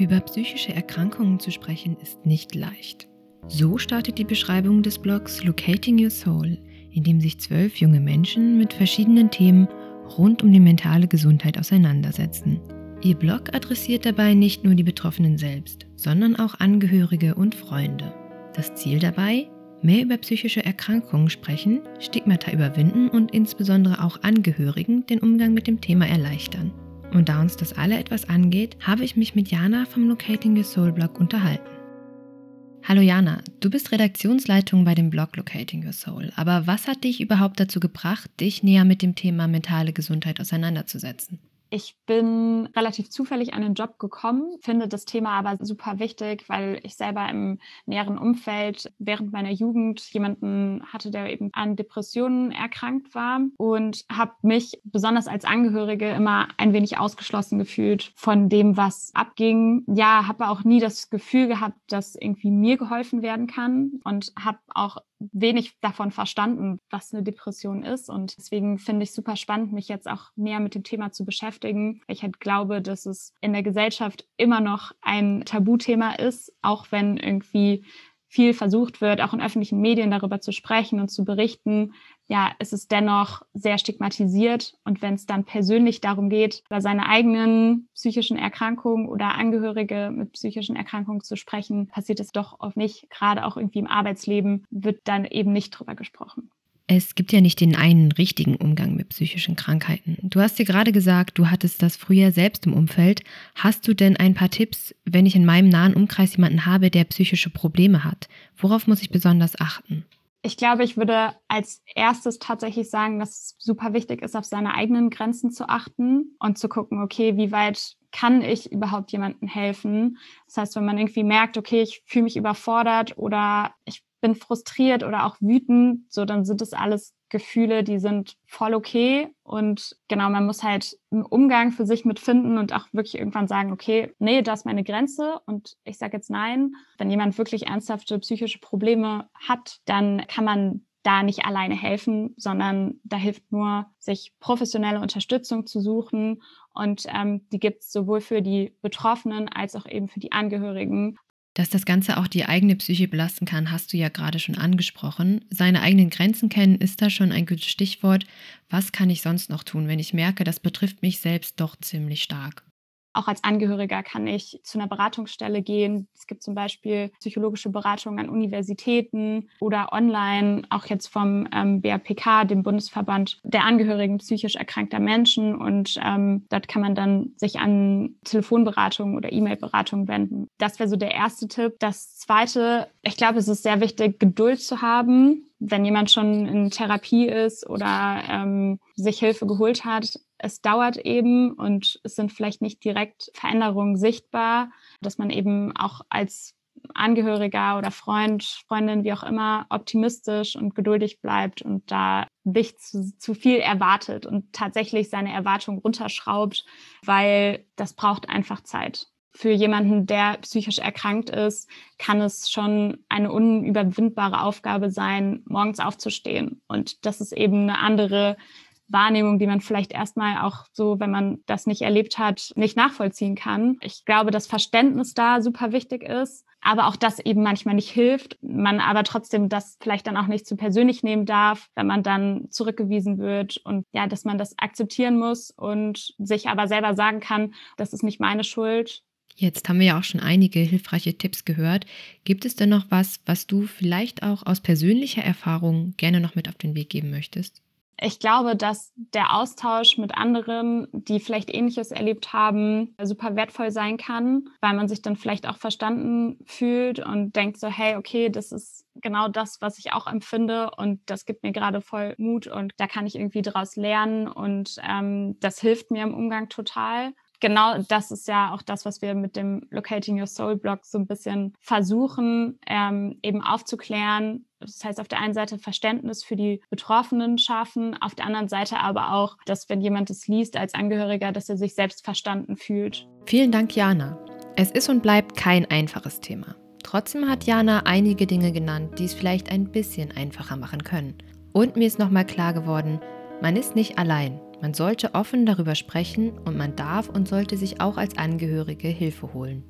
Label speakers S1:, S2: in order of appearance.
S1: Über psychische Erkrankungen zu sprechen ist nicht leicht. So startet die Beschreibung des Blogs Locating Your Soul, in dem sich zwölf junge Menschen mit verschiedenen Themen rund um die mentale Gesundheit auseinandersetzen. Ihr Blog adressiert dabei nicht nur die Betroffenen selbst, sondern auch Angehörige und Freunde. Das Ziel dabei? Mehr über psychische Erkrankungen sprechen, Stigmata überwinden und insbesondere auch Angehörigen den Umgang mit dem Thema erleichtern. Und da uns das alle etwas angeht, habe ich mich mit Jana vom Locating Your Soul Blog unterhalten. Hallo Jana, du bist Redaktionsleitung bei dem Blog Locating Your Soul. Aber was hat dich überhaupt dazu gebracht, dich näher mit dem Thema mentale Gesundheit auseinanderzusetzen?
S2: Ich bin relativ zufällig an den Job gekommen, finde das Thema aber super wichtig, weil ich selber im näheren Umfeld während meiner Jugend jemanden hatte, der eben an Depressionen erkrankt war und habe mich besonders als Angehörige immer ein wenig ausgeschlossen gefühlt von dem, was abging. Ja, habe auch nie das Gefühl gehabt, dass irgendwie mir geholfen werden kann und habe auch wenig davon verstanden, was eine Depression ist. Und deswegen finde ich super spannend, mich jetzt auch näher mit dem Thema zu beschäftigen. Ich halt glaube, dass es in der Gesellschaft immer noch ein Tabuthema ist, auch wenn irgendwie viel versucht wird, auch in öffentlichen Medien darüber zu sprechen und zu berichten, ja, ist es dennoch sehr stigmatisiert. Und wenn es dann persönlich darum geht, über seine eigenen psychischen Erkrankungen oder Angehörige mit psychischen Erkrankungen zu sprechen, passiert es doch oft nicht. Gerade auch irgendwie im Arbeitsleben wird dann eben nicht drüber gesprochen.
S1: Es gibt ja nicht den einen richtigen Umgang mit psychischen Krankheiten. Du hast dir gerade gesagt, du hattest das früher selbst im Umfeld. Hast du denn ein paar Tipps, wenn ich in meinem nahen Umkreis jemanden habe, der psychische Probleme hat? Worauf muss ich besonders achten?
S2: Ich glaube, ich würde als erstes tatsächlich sagen, dass es super wichtig ist, auf seine eigenen Grenzen zu achten und zu gucken, okay, wie weit kann ich überhaupt jemandem helfen? Das heißt, wenn man irgendwie merkt, okay, ich fühle mich überfordert oder ich bin frustriert oder auch wütend, so dann sind das alles Gefühle, die sind voll okay. Und genau, man muss halt einen Umgang für sich mitfinden und auch wirklich irgendwann sagen, okay, nee, das ist meine Grenze und ich sage jetzt nein. Wenn jemand wirklich ernsthafte psychische Probleme hat, dann kann man da nicht alleine helfen, sondern da hilft nur, sich professionelle Unterstützung zu suchen. Und ähm, die gibt es sowohl für die Betroffenen als auch eben für die Angehörigen.
S1: Dass das Ganze auch die eigene Psyche belasten kann, hast du ja gerade schon angesprochen. Seine eigenen Grenzen kennen ist da schon ein gutes Stichwort. Was kann ich sonst noch tun, wenn ich merke, das betrifft mich selbst doch ziemlich stark?
S2: Auch als Angehöriger kann ich zu einer Beratungsstelle gehen. Es gibt zum Beispiel psychologische Beratungen an Universitäten oder online, auch jetzt vom ähm, BAPK, dem Bundesverband der Angehörigen psychisch erkrankter Menschen. Und ähm, dort kann man dann sich an Telefonberatung oder E-Mail-Beratung wenden. Das wäre so der erste Tipp. Das zweite, ich glaube, es ist sehr wichtig, Geduld zu haben wenn jemand schon in Therapie ist oder ähm, sich Hilfe geholt hat, es dauert eben und es sind vielleicht nicht direkt Veränderungen sichtbar, dass man eben auch als Angehöriger oder Freund, Freundin, wie auch immer, optimistisch und geduldig bleibt und da nicht zu, zu viel erwartet und tatsächlich seine Erwartungen runterschraubt, weil das braucht einfach Zeit. Für jemanden, der psychisch erkrankt ist, kann es schon eine unüberwindbare Aufgabe sein, morgens aufzustehen. Und das ist eben eine andere Wahrnehmung, die man vielleicht erstmal auch so, wenn man das nicht erlebt hat, nicht nachvollziehen kann. Ich glaube, dass Verständnis da super wichtig ist, aber auch das eben manchmal nicht hilft. Man aber trotzdem das vielleicht dann auch nicht zu persönlich nehmen darf, wenn man dann zurückgewiesen wird und ja, dass man das akzeptieren muss und sich aber selber sagen kann, das ist nicht meine Schuld.
S1: Jetzt haben wir ja auch schon einige hilfreiche Tipps gehört. Gibt es denn noch was, was du vielleicht auch aus persönlicher Erfahrung gerne noch mit auf den Weg geben möchtest?
S2: Ich glaube, dass der Austausch mit anderen, die vielleicht Ähnliches erlebt haben, super wertvoll sein kann, weil man sich dann vielleicht auch verstanden fühlt und denkt so, hey, okay, das ist genau das, was ich auch empfinde und das gibt mir gerade voll Mut und da kann ich irgendwie daraus lernen und ähm, das hilft mir im Umgang total genau das ist ja auch das, was wir mit dem Locating Your Soul Blog so ein bisschen versuchen, ähm, eben aufzuklären. Das heißt, auf der einen Seite Verständnis für die Betroffenen schaffen, auf der anderen Seite aber auch, dass wenn jemand es liest als Angehöriger, dass er sich selbst verstanden fühlt.
S1: Vielen Dank, Jana. Es ist und bleibt kein einfaches Thema. Trotzdem hat Jana einige Dinge genannt, die es vielleicht ein bisschen einfacher machen können. Und mir ist nochmal klar geworden, man ist nicht allein. Man sollte offen darüber sprechen und man darf und sollte sich auch als Angehörige Hilfe holen.